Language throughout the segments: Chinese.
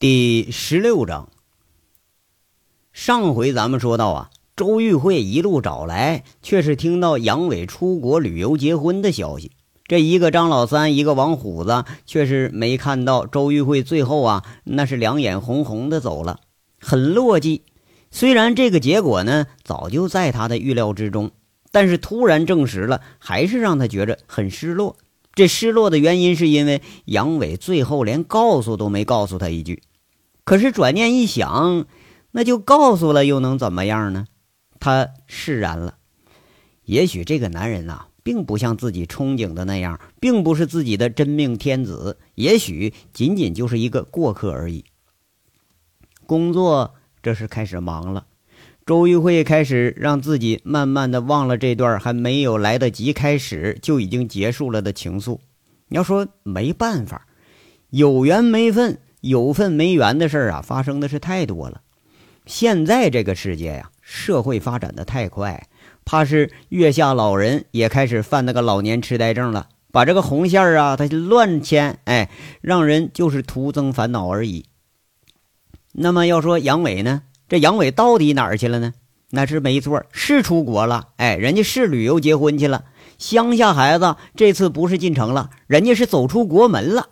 第十六章，上回咱们说到啊，周玉慧一路找来，却是听到杨伟出国旅游结婚的消息。这一个张老三，一个王虎子，却是没看到周玉慧最后啊，那是两眼红红的走了，很落寂。虽然这个结果呢，早就在他的预料之中，但是突然证实了，还是让他觉着很失落。这失落的原因，是因为杨伟最后连告诉都没告诉他一句。可是转念一想，那就告诉了又能怎么样呢？他释然了。也许这个男人呐，并不像自己憧憬的那样，并不是自己的真命天子，也许仅仅就是一个过客而已。工作这是开始忙了，周玉慧开始让自己慢慢的忘了这段还没有来得及开始就已经结束了的情愫。你要说没办法，有缘没分。有份没缘的事儿啊，发生的是太多了。现在这个世界呀，社会发展的太快，怕是月下老人也开始犯那个老年痴呆症了，把这个红线儿啊，他乱牵，哎，让人就是徒增烦恼而已。那么要说杨伟呢，这杨伟到底哪儿去了呢？那是没错，是出国了，哎，人家是旅游结婚去了。乡下孩子这次不是进城了，人家是走出国门了。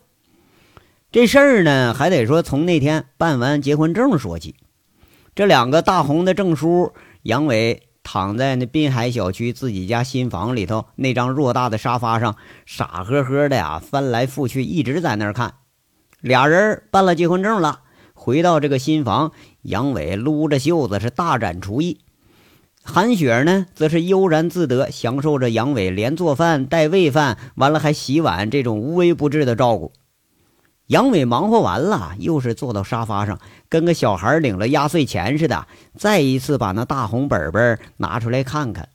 这事儿呢，还得说从那天办完结婚证说起。这两个大红的证书，杨伟躺在那滨海小区自己家新房里头那张偌大的沙发上，傻呵呵的呀，翻来覆去，一直在那儿看。俩人办了结婚证了，回到这个新房，杨伟撸着袖子是大展厨艺，韩雪呢，则是悠然自得，享受着杨伟连做饭带喂饭，完了还洗碗这种无微不至的照顾。杨伟忙活完了，又是坐到沙发上，跟个小孩领了压岁钱似的，再一次把那大红本本拿出来看看。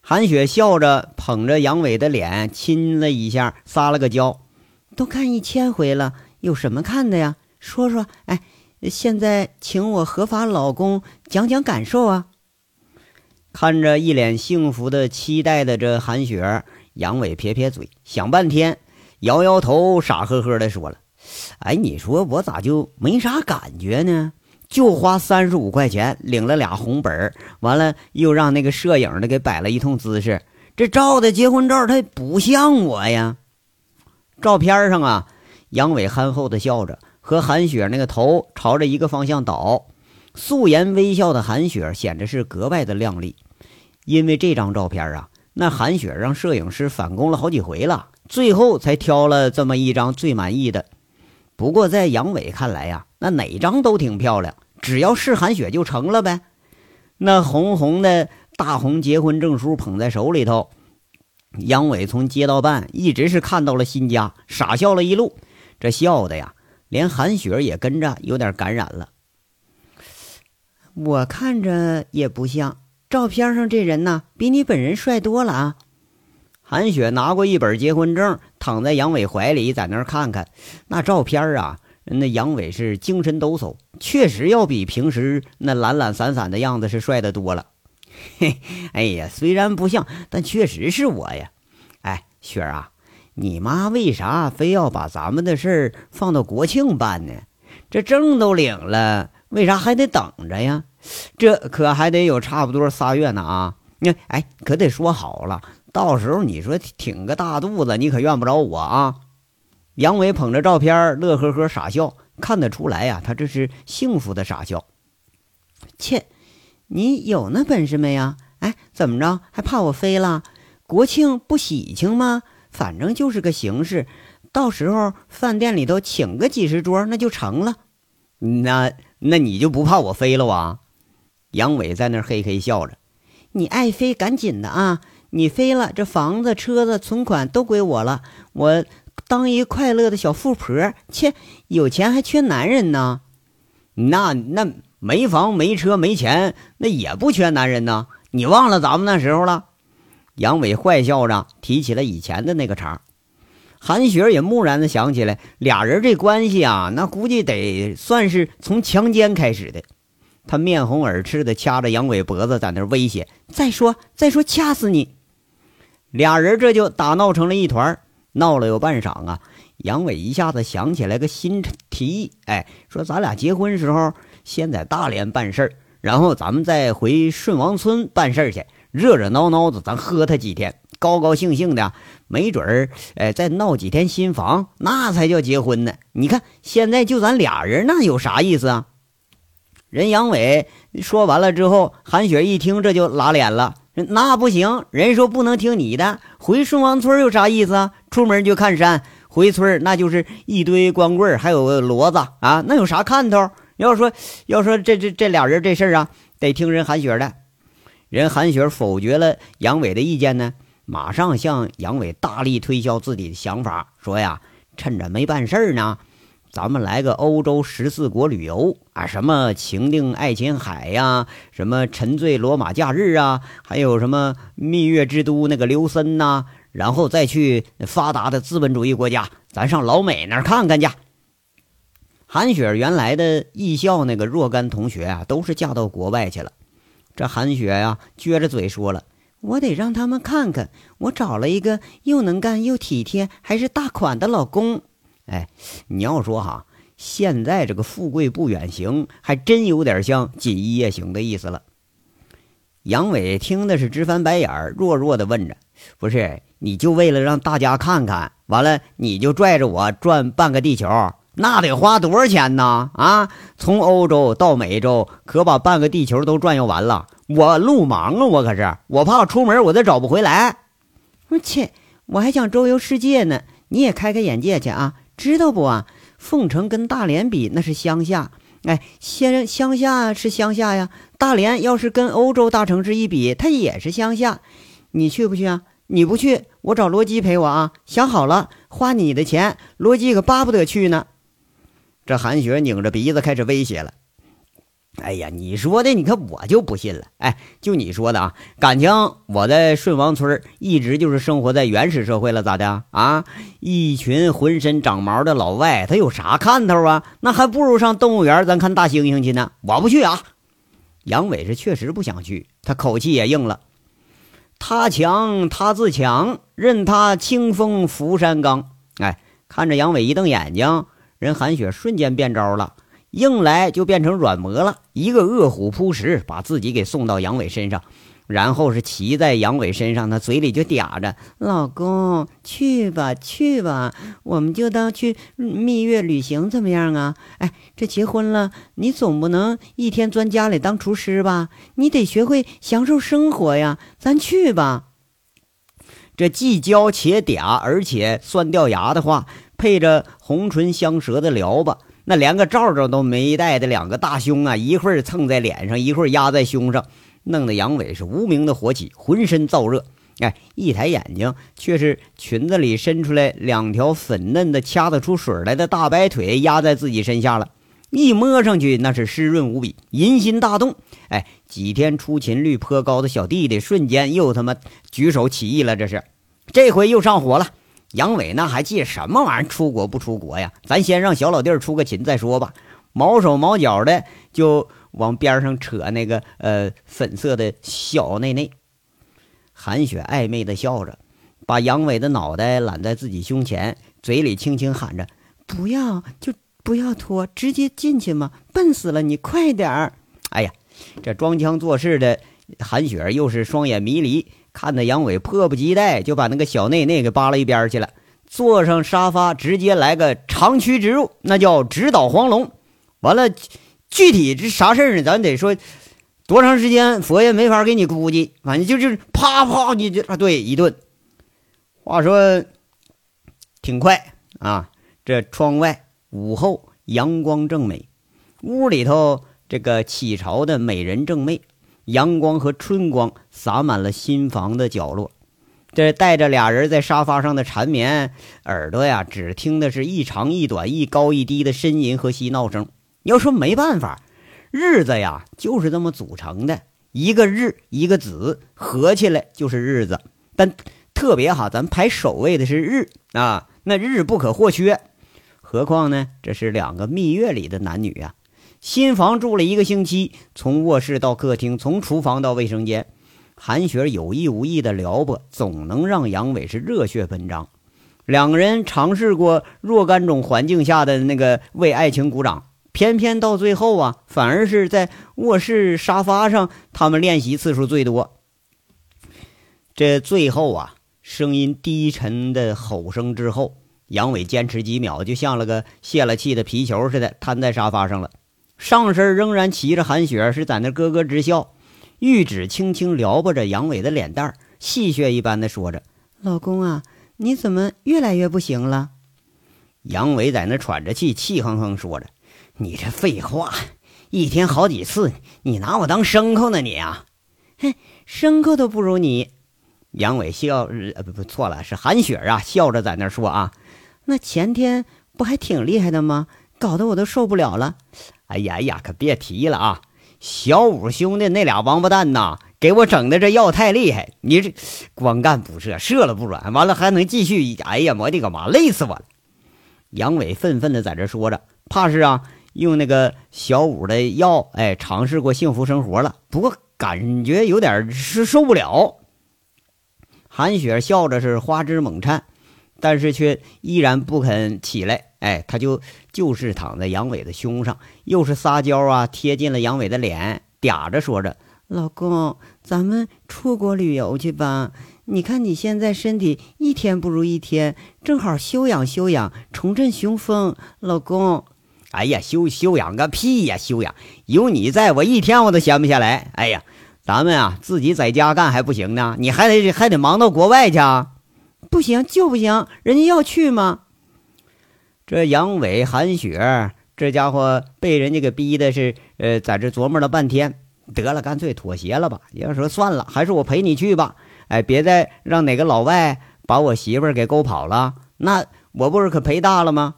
韩雪笑着捧着杨伟的脸亲了一下，撒了个娇：“都看一千回了，有什么看的呀？说说，哎，现在请我合法老公讲讲感受啊。”看着一脸幸福的期待的这韩雪，杨伟撇撇嘴，想半天。摇摇头，傻呵呵的说了：“哎，你说我咋就没啥感觉呢？就花三十五块钱领了俩红本完了又让那个摄影的给摆了一通姿势，这照的结婚照，他不像我呀。照片上啊，杨伟憨厚的笑着，和韩雪那个头朝着一个方向倒，素颜微笑的韩雪显得是格外的靓丽。因为这张照片啊，那韩雪让摄影师返工了好几回了。”最后才挑了这么一张最满意的。不过在杨伟看来呀，那哪张都挺漂亮，只要是韩雪就成了呗。那红红的大红结婚证书捧在手里头，杨伟从街道办一直是看到了新家，傻笑了一路。这笑的呀，连韩雪也跟着有点感染了。我看着也不像，照片上这人呐，比你本人帅多了啊。韩雪拿过一本结婚证，躺在杨伟怀里，在那儿看看那照片啊。那杨伟是精神抖擞，确实要比平时那懒懒散散的样子是帅的多了。嘿，哎呀，虽然不像，但确实是我呀。哎，雪儿啊，你妈为啥非要把咱们的事儿放到国庆办呢？这证都领了，为啥还得等着呀？这可还得有差不多仨月呢啊！那哎，可得说好了。到时候你说挺个大肚子，你可怨不着我啊！杨伟捧着照片，乐呵呵傻笑，看得出来呀，他这是幸福的傻笑。切，你有那本事没呀？哎，怎么着还怕我飞了？国庆不喜庆吗？反正就是个形式，到时候饭店里头请个几十桌，那就成了。那那你就不怕我飞了啊？杨伟在那嘿嘿笑着，你爱飞赶紧的啊！你飞了，这房子、车子、存款都归我了。我当一快乐的小富婆，切，有钱还缺男人呢？那那没房、没车、没钱，那也不缺男人呢。你忘了咱们那时候了？杨伟坏笑着提起了以前的那个茬。韩雪也木然的想起来，俩人这关系啊，那估计得算是从强奸开始的。他面红耳赤的掐着杨伟脖子，在那威胁：“再说，再说，掐死你！”俩人这就打闹成了一团，闹了有半晌啊。杨伟一下子想起来个新提议，哎，说咱俩结婚时候先在大连办事儿，然后咱们再回顺王村办事儿去，热热闹闹的，咱喝他几天，高高兴兴的，没准儿，哎，再闹几天新房，那才叫结婚呢。你看现在就咱俩人，那有啥意思啊？人杨伟说完了之后，韩雪一听这就拉脸了。那不行，人说不能听你的。回顺王村有啥意思啊？出门就看山，回村那就是一堆光棍还有骡子啊，那有啥看头？要说要说这这这俩人这事儿啊，得听人韩雪的。人韩雪否决了杨伟的意见呢，马上向杨伟大力推销自己的想法，说呀，趁着没办事呢。咱们来个欧洲十四国旅游啊，什么情定爱琴海呀，什么沉醉罗马假日啊，还有什么蜜月之都那个琉森呐，然后再去发达的资本主义国家，咱上老美那儿看看去。韩雪原来的艺校那个若干同学啊，都是嫁到国外去了。这韩雪呀，撅着嘴说了：“我得让他们看看，我找了一个又能干又体贴，还是大款的老公。”哎，你要说哈，现在这个富贵不远行，还真有点像锦衣夜行的意思了。杨伟听的是直翻白眼儿，弱弱的问着：“不是，你就为了让大家看看，完了你就拽着我转半个地球，那得花多少钱呢？啊，从欧洲到美洲，可把半个地球都转悠完了。我路盲啊，我可是，我怕出门我再找不回来。我切，我还想周游世界呢，你也开开眼界去啊！”知道不啊？凤城跟大连比，那是乡下。哎，先乡下是乡下呀。大连要是跟欧洲大城市一比，它也是乡下。你去不去啊？你不去，我找罗基陪我啊。想好了，花你的钱，罗基可巴不得去呢。这韩雪拧着鼻子开始威胁了。哎呀，你说的，你看我就不信了。哎，就你说的啊，感情我在顺王村一直就是生活在原始社会了，咋的啊？一群浑身长毛的老外，他有啥看头啊？那还不如上动物园咱看大猩猩去呢。我不去啊。杨伟是确实不想去，他口气也硬了。他强他自强，任他清风拂山岗。哎，看着杨伟一瞪眼睛，人韩雪瞬间变招了。硬来就变成软磨了，一个饿虎扑食，把自己给送到杨伟身上，然后是骑在杨伟身上，他嘴里就嗲着：“老公，去吧，去吧，我们就当去蜜月旅行，怎么样啊？哎，这结婚了，你总不能一天钻家里当厨师吧？你得学会享受生活呀，咱去吧。”这既娇且嗲，而且酸掉牙的话，配着红唇香舌的撩吧。那连个罩罩都没戴的两个大胸啊，一会儿蹭在脸上，一会儿压在胸上，弄得杨伟是无名的火起，浑身燥热。哎，一抬眼睛，却是裙子里伸出来两条粉嫩的、掐得出水来的大白腿压在自己身下了。一摸上去，那是湿润无比，淫心大动。哎，几天出勤率颇高的小弟弟，瞬间又他妈举手起义了。这是，这回又上火了。杨伟那还记什么玩意儿？出国不出国呀？咱先让小老弟儿出个勤再说吧。毛手毛脚的就往边上扯那个呃粉色的小内内。韩雪暧昧的笑着，把杨伟的脑袋揽在自己胸前，嘴里轻轻喊着：“不要，就不要拖，直接进去嘛！笨死了，你快点儿！”哎呀，这装腔作势的韩雪又是双眼迷离。看得杨伟迫不及待，就把那个小内内给扒拉一边去了，坐上沙发，直接来个长驱直入，那叫直捣黄龙。完了，具体这啥事儿呢？咱得说多长时间，佛爷没法给你估计。反正就就是啪啪，你就啊，对一顿。话说挺快啊，这窗外午后阳光正美，屋里头这个起潮的美人正媚。阳光和春光洒满了新房的角落，这带着俩人在沙发上的缠绵，耳朵呀只听的是一长一短、一高一低的呻吟和嬉闹声。要说没办法，日子呀就是这么组成的，一个日一个子合起来就是日子。但特别哈，咱排首位的是日啊，那日不可或缺。何况呢，这是两个蜜月里的男女呀。新房住了一个星期，从卧室到客厅，从厨房到卫生间，韩雪有意无意的撩拨，总能让杨伟是热血奔张。两个人尝试过若干种环境下的那个为爱情鼓掌，偏偏到最后啊，反而是在卧室沙发上，他们练习次数最多。这最后啊，声音低沉的吼声之后，杨伟坚持几秒，就像了个泄了气的皮球似的，瘫在沙发上了。上身仍然骑着韩雪，是在那咯咯直笑。玉指轻轻撩拨着杨伟的脸蛋戏谑一般的说着：“老公啊，你怎么越来越不行了？”杨伟在那喘着气，气哼哼说着：“你这废话，一天好几次，你拿我当牲口呢？你啊，哼，牲口都不如你。”杨伟笑，呃，不不，错了，是韩雪啊，笑着在那说啊：“那前天不还挺厉害的吗？搞得我都受不了了。”哎呀哎呀，可别提了啊！小五兄弟那俩王八蛋呐，给我整的这药太厉害，你这光干不射，射了不软，完了还能继续。哎呀，我的个妈，累死我了！杨伟愤愤的在这说着，怕是啊，用那个小五的药，哎，尝试过幸福生活了，不过感觉有点是受不了。韩雪笑着是花枝猛颤，但是却依然不肯起来。哎，他就就是躺在杨伟的胸上，又是撒娇啊，贴近了杨伟的脸，嗲着说着：“老公，咱们出国旅游去吧？你看你现在身体一天不如一天，正好休养休养，重振雄风。老公，哎呀，休休养个屁呀！休养，有你在我一天我都闲不下来。哎呀，咱们啊自己在家干还不行呢，你还得还得忙到国外去啊，不行就不行，人家要去吗？”这杨伟、韩雪这家伙被人家给逼的是，呃，在这琢磨了半天，得了，干脆妥协了吧。要说算了，还是我陪你去吧。哎，别再让哪个老外把我媳妇儿给勾跑了，那我不是可赔大了吗？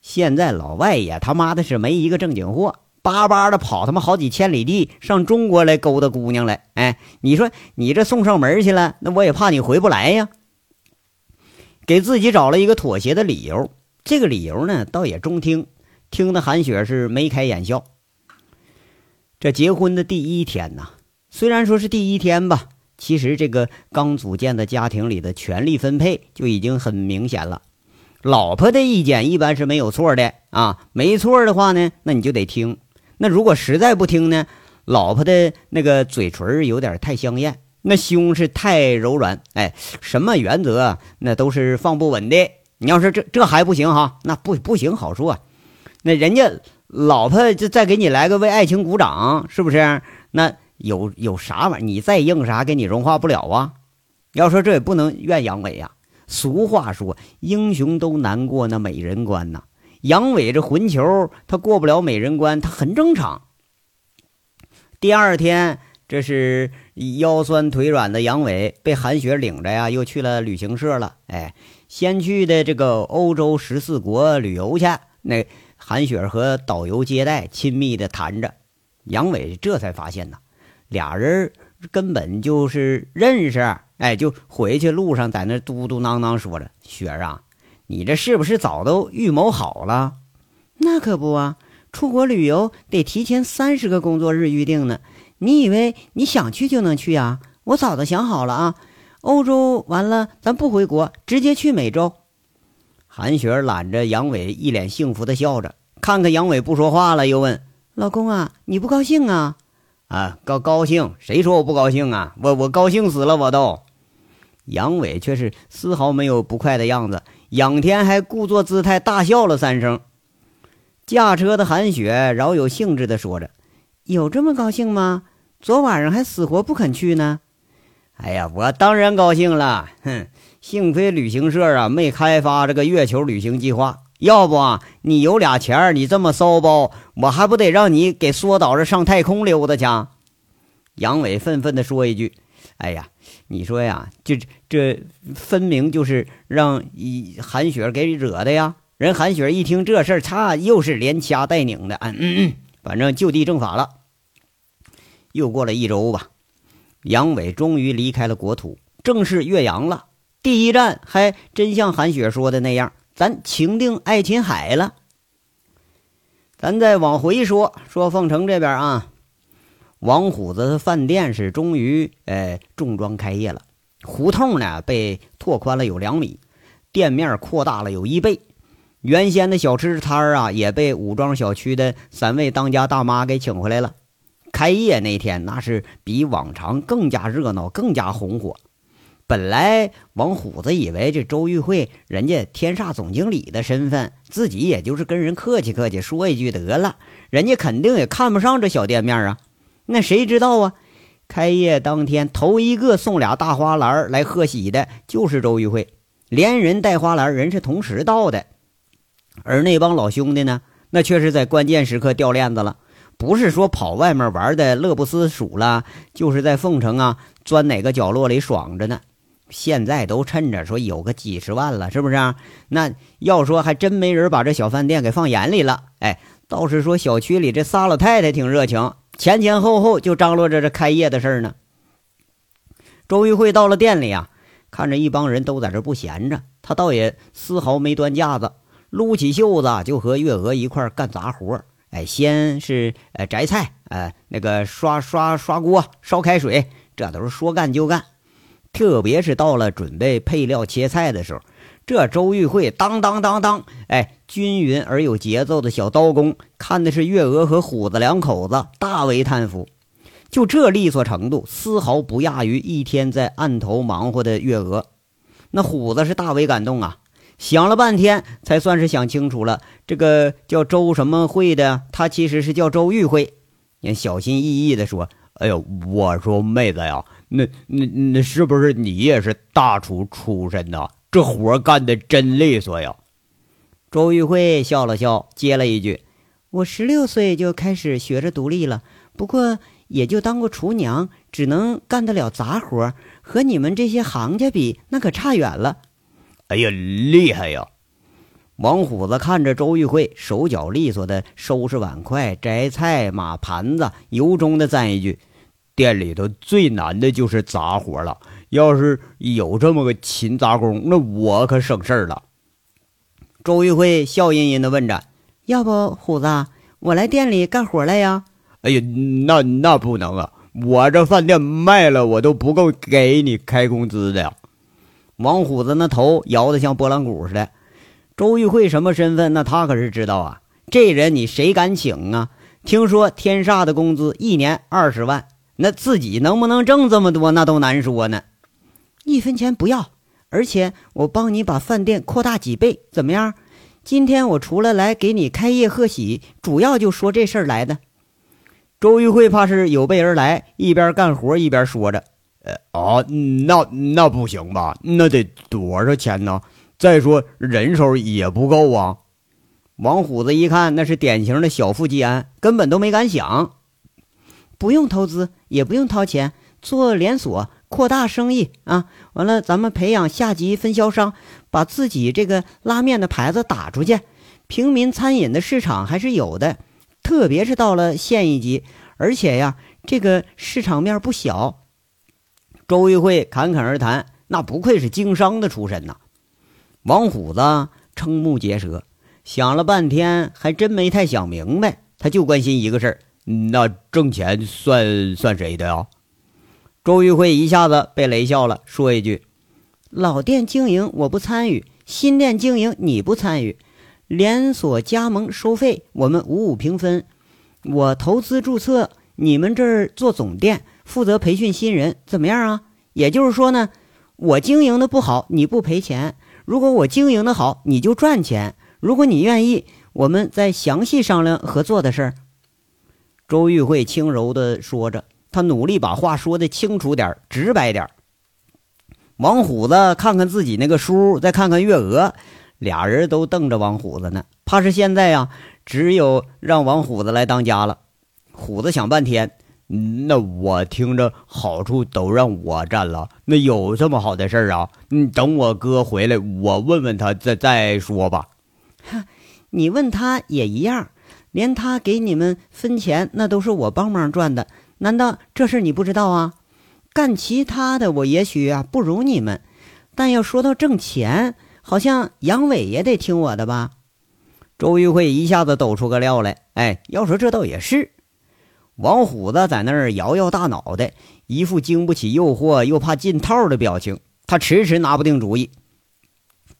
现在老外也他妈的是没一个正经货，巴巴的跑他妈好几千里地上中国来勾搭姑娘来。哎，你说你这送上门去了，那我也怕你回不来呀。给自己找了一个妥协的理由。这个理由呢，倒也中听，听得韩雪是眉开眼笑。这结婚的第一天呐，虽然说是第一天吧，其实这个刚组建的家庭里的权力分配就已经很明显了。老婆的意见一般是没有错的啊，没错的话呢，那你就得听。那如果实在不听呢，老婆的那个嘴唇有点太香艳，那胸是太柔软，哎，什么原则那都是放不稳的。你要是这这还不行哈，那不不行好说。那人家老婆就再给你来个为爱情鼓掌，是不是？那有有啥玩意儿？你再硬啥，给你融化不了啊。要说这也不能怨杨伟呀。俗话说，英雄都难过那美人关呐。杨伟这混球，他过不了美人关，他很正常。第二天，这是腰酸腿软的杨伟被韩雪领着呀，又去了旅行社了。哎。先去的这个欧洲十四国旅游去，那韩雪和导游接待，亲密的谈着。杨伟这才发现呢，俩人根本就是认识。哎，就回去路上在那嘟嘟囔囔说着：“雪儿啊，你这是不是早都预谋好了？”“那可不啊，出国旅游得提前三十个工作日预定呢。你以为你想去就能去啊？我早都想好了啊。”欧洲完了，咱不回国，直接去美洲。韩雪揽着杨伟，一脸幸福的笑着。看看杨伟不说话了，又问：“老公啊，你不高兴啊？”“啊，高高兴？谁说我不高兴啊？我我高兴死了，我都。”杨伟却是丝毫没有不快的样子，仰天还故作姿态大笑了三声。驾车的韩雪饶有兴致的说着：“有这么高兴吗？昨晚上还死活不肯去呢。”哎呀，我当然高兴了。哼，幸亏旅行社啊没开发这个月球旅行计划，要不啊，你有俩钱儿，你这么骚包，我还不得让你给缩倒着上太空溜达去？杨伟愤愤地说一句：“哎呀，你说呀，这这分明就是让一韩雪给惹的呀！人韩雪一听这事儿，擦，又是连掐带拧的，嗯嗯嗯，反正就地正法了。又过了一周吧。”杨伟终于离开了国土，正式岳阳了。第一站还真像韩雪说的那样，咱情定爱琴海了。咱再往回说，说凤城这边啊，王虎子的饭店是终于呃重装开业了，胡同呢被拓宽了有两米，店面扩大了有一倍。原先的小吃摊儿啊，也被武庄小区的三位当家大妈给请回来了。开业那天，那是比往常更加热闹，更加红火。本来王虎子以为这周玉慧人家天煞总经理的身份，自己也就是跟人客气客气，说一句得了，人家肯定也看不上这小店面啊。那谁知道啊？开业当天，头一个送俩大花篮来贺喜的，就是周玉慧，连人带花篮，人是同时到的。而那帮老兄弟呢，那却是在关键时刻掉链子了，不是说跑外面玩的乐不思蜀了，就是在凤城啊钻哪个角落里爽着呢。现在都趁着说有个几十万了，是不是？那要说还真没人把这小饭店给放眼里了。哎，倒是说小区里这仨老太太挺热情，前前后后就张罗着这开业的事儿呢。周玉慧到了店里啊，看着一帮人都在这不闲着，她倒也丝毫没端架子，撸起袖子就和月娥一块干杂活。哎，先是呃摘菜，呃那个刷刷刷锅、烧开水，这都是说干就干。特别是到了准备配料切菜的时候，这周玉慧当当当当，哎，均匀而有节奏的小刀工，看的是月娥和虎子两口子大为叹服。就这利索程度，丝毫不亚于一天在案头忙活的月娥。那虎子是大为感动啊，想了半天才算是想清楚了，这个叫周什么慧的，他其实是叫周玉慧。也小心翼翼地说：“哎呦，我说妹子呀。”那那那是不是你也是大厨出身呐？这活干的真利索呀！周玉慧笑了笑，接了一句：“我十六岁就开始学着独立了，不过也就当过厨娘，只能干得了杂活，和你们这些行家比，那可差远了。”哎呀，厉害呀！王虎子看着周玉慧手脚利索的收拾碗筷、摘菜、码盘子，由衷的赞一句。店里头最难的就是杂活了，要是有这么个勤杂工，那我可省事儿了。周玉慧笑吟吟地问着：“要不虎子，我来店里干活来呀？”“哎呀，那那不能啊！我这饭店卖了，我都不够给你开工资的呀。”王虎子那头摇得像拨浪鼓似的。周玉慧什么身份？那他可是知道啊。这人你谁敢请啊？听说天煞的工资一年二十万。那自己能不能挣这么多，那都难说呢。一分钱不要，而且我帮你把饭店扩大几倍，怎么样？今天我除了来给你开业贺喜，主要就说这事儿来的。周玉慧怕是有备而来，一边干活一边说着：“呃啊，那那不行吧？那得多少钱呢？再说人手也不够啊。”王虎子一看，那是典型的小富即安，根本都没敢想。不用投资，也不用掏钱，做连锁扩大生意啊！完了，咱们培养下级分销商，把自己这个拉面的牌子打出去。平民餐饮的市场还是有的，特别是到了县一级，而且呀，这个市场面不小。周玉慧侃侃而谈，那不愧是经商的出身呐。王虎子瞠目结舌，想了半天，还真没太想明白，他就关心一个事儿。那挣钱算算谁的呀？周玉慧一下子被雷笑了，说一句：“老店经营我不参与，新店经营你不参与，连锁加盟收费我们五五平分。我投资注册，你们这儿做总店，负责培训新人，怎么样啊？也就是说呢，我经营的不好，你不赔钱；如果我经营的好，你就赚钱。如果你愿意，我们再详细商量合作的事儿。”周玉慧轻柔地说着，她努力把话说的清楚点、直白点。王虎子看看自己那个书，再看看月娥，俩人都瞪着王虎子呢。怕是现在呀，只有让王虎子来当家了。虎子想半天，那我听着好处都让我占了，那有这么好的事儿啊？你，等我哥回来，我问问他再再说吧。哈，你问他也一样。连他给你们分钱，那都是我帮忙赚的。难道这事你不知道啊？干其他的，我也许啊不如你们，但要说到挣钱，好像杨伟也得听我的吧？周玉慧一下子抖出个料来。哎，要说这倒也是。王虎子在那儿摇摇大脑袋，一副经不起诱惑又怕进套的表情，他迟迟拿不定主意。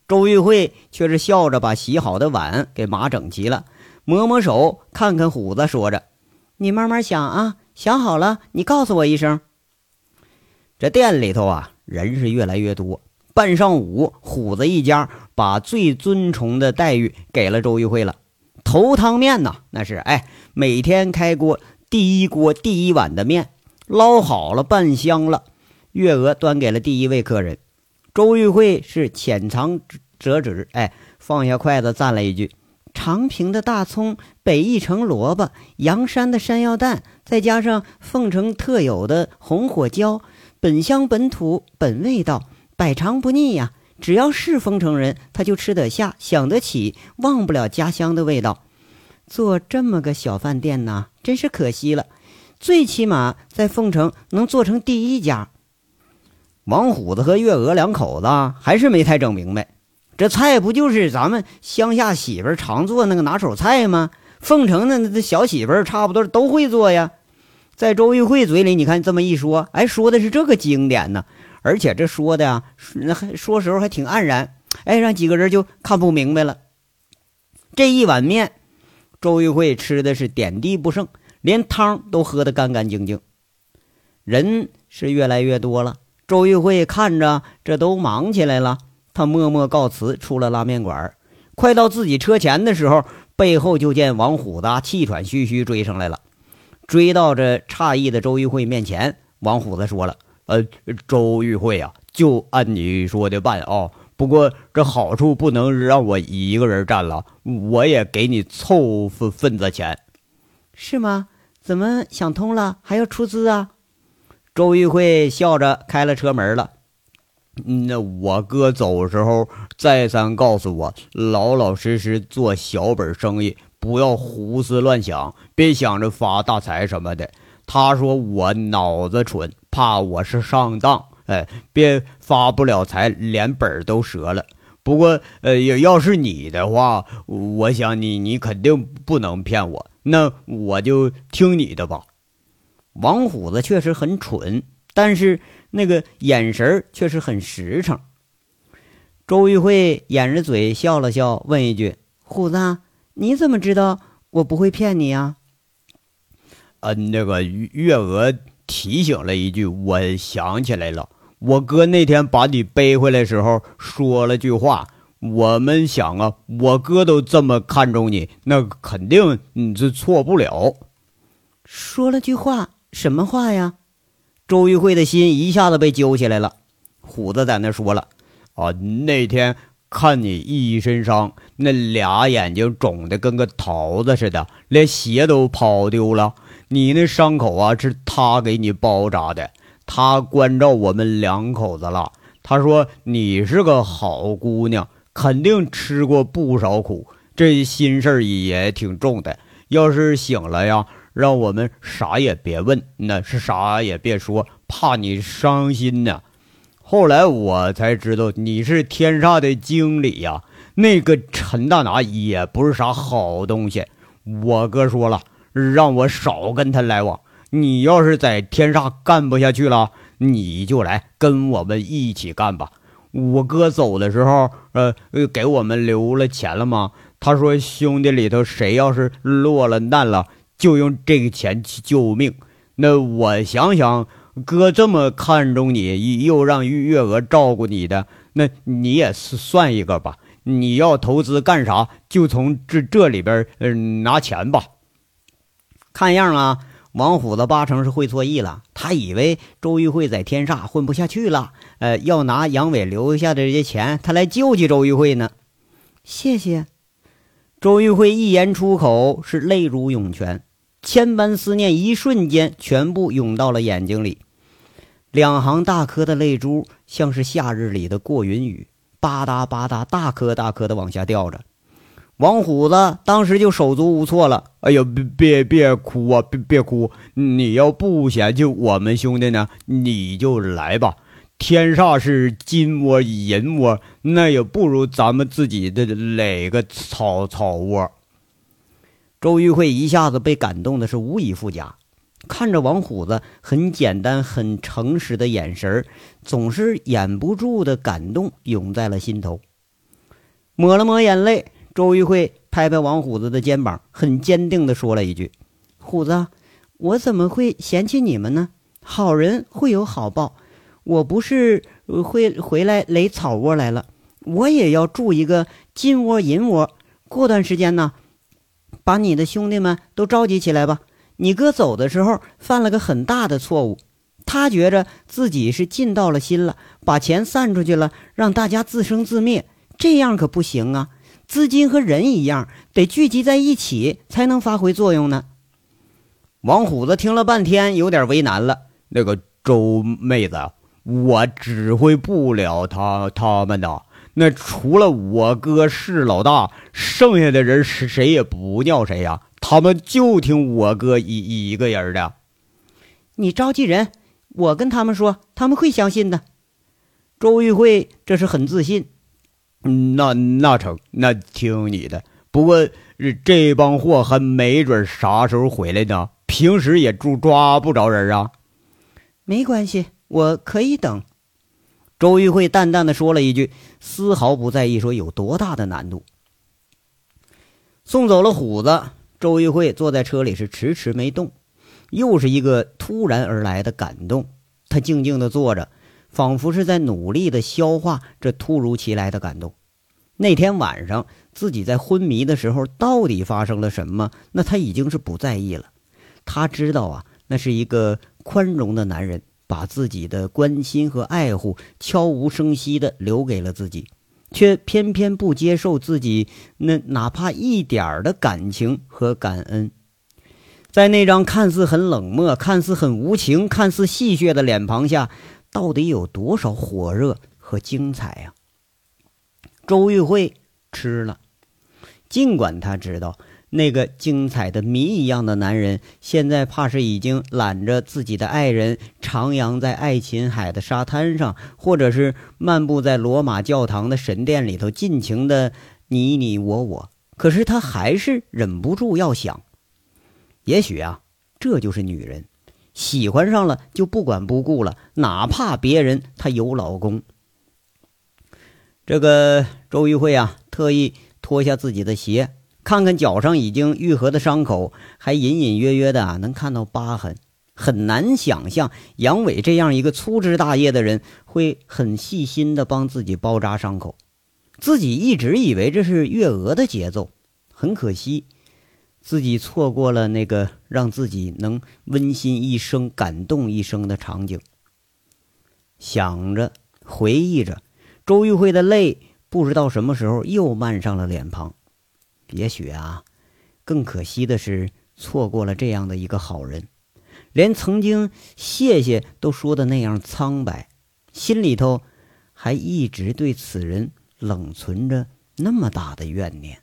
周玉慧却是笑着把洗好的碗给码整齐了，抹抹手，看看虎子，说着：“你慢慢想啊，想好了你告诉我一声。”这店里头啊，人是越来越多。半上午，虎子一家把最尊崇的待遇给了周玉慧了。头汤面呐，那是哎，每天开锅，第一锅第一碗的面捞好了，拌香了。月娥端给了第一位客人。周玉慧是浅尝辄止，哎，放下筷子赞了一句：“长平的大葱，北翼城萝卜，阳山的山药蛋，再加上凤城特有的红火椒，本乡本土本味道，百尝不腻呀！只要是丰城人，他就吃得下，想得起，忘不了家乡的味道。做这么个小饭店呢，真是可惜了。最起码在凤城能做成第一家。”王虎子和月娥两口子还是没太整明白，这菜不就是咱们乡下媳妇常做那个拿手菜吗？凤城的那小媳妇差不多都会做呀。在周玉慧嘴里，你看这么一说，哎，说的是这个经典呢，而且这说的呀，那还说时候还挺黯然，哎，让几个人就看不明白了。这一碗面，周玉慧吃的是点滴不剩，连汤都喝得干干净净。人是越来越多了。周玉慧看着这都忙起来了，他默默告辞，出了拉面馆。快到自己车前的时候，背后就见王虎子气喘吁吁追上来了。追到这诧异的周玉慧面前，王虎子说了：“呃，周玉慧啊，就按你说的办啊。不过这好处不能让我一个人占了，我也给你凑份份子钱，是吗？怎么想通了，还要出资啊？”周玉慧笑着开了车门了。那我哥走时候再三告诉我，老老实实做小本生意，不要胡思乱想，别想着发大财什么的。他说我脑子蠢，怕我是上当，哎，别发不了财，连本都折了。不过，呃，要是你的话，我想你你肯定不能骗我，那我就听你的吧。王虎子确实很蠢，但是那个眼神确实很实诚。周玉慧掩着嘴笑了笑，问一句：“虎子，你怎么知道我不会骗你呀？”呃，那个月娥提醒了一句，我想起来了，我哥那天把你背回来时候说了句话，我们想啊，我哥都这么看重你，那肯定你这错不了。说了句话。什么话呀？周玉慧的心一下子被揪起来了。虎子在那说了：“啊，那天看你一身伤，那俩眼睛肿的跟个桃子似的，连鞋都跑丢了。你那伤口啊，是他给你包扎的，他关照我们两口子了。他说你是个好姑娘，肯定吃过不少苦，这心事儿也挺重的。要是醒了呀。”让我们啥也别问，那是啥也别说，怕你伤心呢。后来我才知道你是天煞的经理呀，那个陈大拿也不是啥好东西。我哥说了，让我少跟他来往。你要是在天煞干不下去了，你就来跟我们一起干吧。我哥走的时候，呃，给我们留了钱了吗？他说兄弟里头谁要是落了难了。就用这个钱去救命。那我想想，哥这么看重你，又让月娥照顾你的，那你也是算一个吧。你要投资干啥，就从这这里边嗯拿钱吧。看样啊，王虎子八成是会错意了。他以为周玉慧在天煞混不下去了，呃，要拿杨伟留下的这些钱，他来救济周玉慧呢。谢谢。周玉慧一言出口，是泪如涌泉。千般思念，一瞬间全部涌到了眼睛里，两行大颗的泪珠像是夏日里的过云雨，吧嗒吧嗒，大颗大颗的往下掉着。王虎子当时就手足无措了。哎呦，别别别哭啊！别别哭！你要不嫌弃我们兄弟呢，你就来吧。天煞是金窝银窝，那也不如咱们自己的垒个草草窝。周玉慧一下子被感动的是无以复加，看着王虎子很简单、很诚实的眼神总是掩不住的感动涌在了心头。抹了抹眼泪，周玉慧拍拍王虎子的肩膀，很坚定地说了一句：“虎子，我怎么会嫌弃你们呢？好人会有好报。我不是会回来垒草窝来了，我也要住一个金窝银窝。过段时间呢，把你的兄弟们都召集起来吧。你哥走的时候犯了个很大的错误，他觉着自己是尽到了心了，把钱散出去了，让大家自生自灭。”这样可不行啊！资金和人一样，得聚集在一起才能发挥作用呢。王虎子听了半天，有点为难了。那个周妹子，我指挥不了他他们的。那除了我哥是老大，剩下的人是谁也不叫谁呀。他们就听我哥一一个人的。你召集人，我跟他们说，他们会相信的。周玉慧这是很自信。那那成，那听你的。不过这帮货还没准啥时候回来呢，平时也住抓不着人啊。没关系，我可以等。周玉慧淡淡的说了一句，丝毫不在意说有多大的难度。送走了虎子，周玉慧坐在车里是迟迟没动，又是一个突然而来的感动。她静静的坐着。仿佛是在努力的消化这突如其来的感动。那天晚上自己在昏迷的时候，到底发生了什么？那他已经是不在意了。他知道啊，那是一个宽容的男人，把自己的关心和爱护悄无声息的留给了自己，却偏偏不接受自己那哪怕一点的感情和感恩。在那张看似很冷漠、看似很无情、看似戏谑的脸庞下。到底有多少火热和精彩呀？周玉慧吃了，尽管他知道那个精彩的谜一样的男人，现在怕是已经揽着自己的爱人，徜徉在爱琴海的沙滩上，或者是漫步在罗马教堂的神殿里头，尽情的你你我我。可是他还是忍不住要想，也许啊，这就是女人。喜欢上了就不管不顾了，哪怕别人她有老公。这个周玉慧啊，特意脱下自己的鞋，看看脚上已经愈合的伤口，还隐隐约约的啊能看到疤痕。很难想象杨伟这样一个粗枝大叶的人会很细心的帮自己包扎伤口。自己一直以为这是月娥的节奏，很可惜。自己错过了那个让自己能温馨一生、感动一生的场景。想着，回忆着，周玉慧的泪不知道什么时候又漫上了脸庞。也许啊，更可惜的是错过了这样的一个好人，连曾经谢谢都说的那样苍白，心里头还一直对此人冷存着那么大的怨念。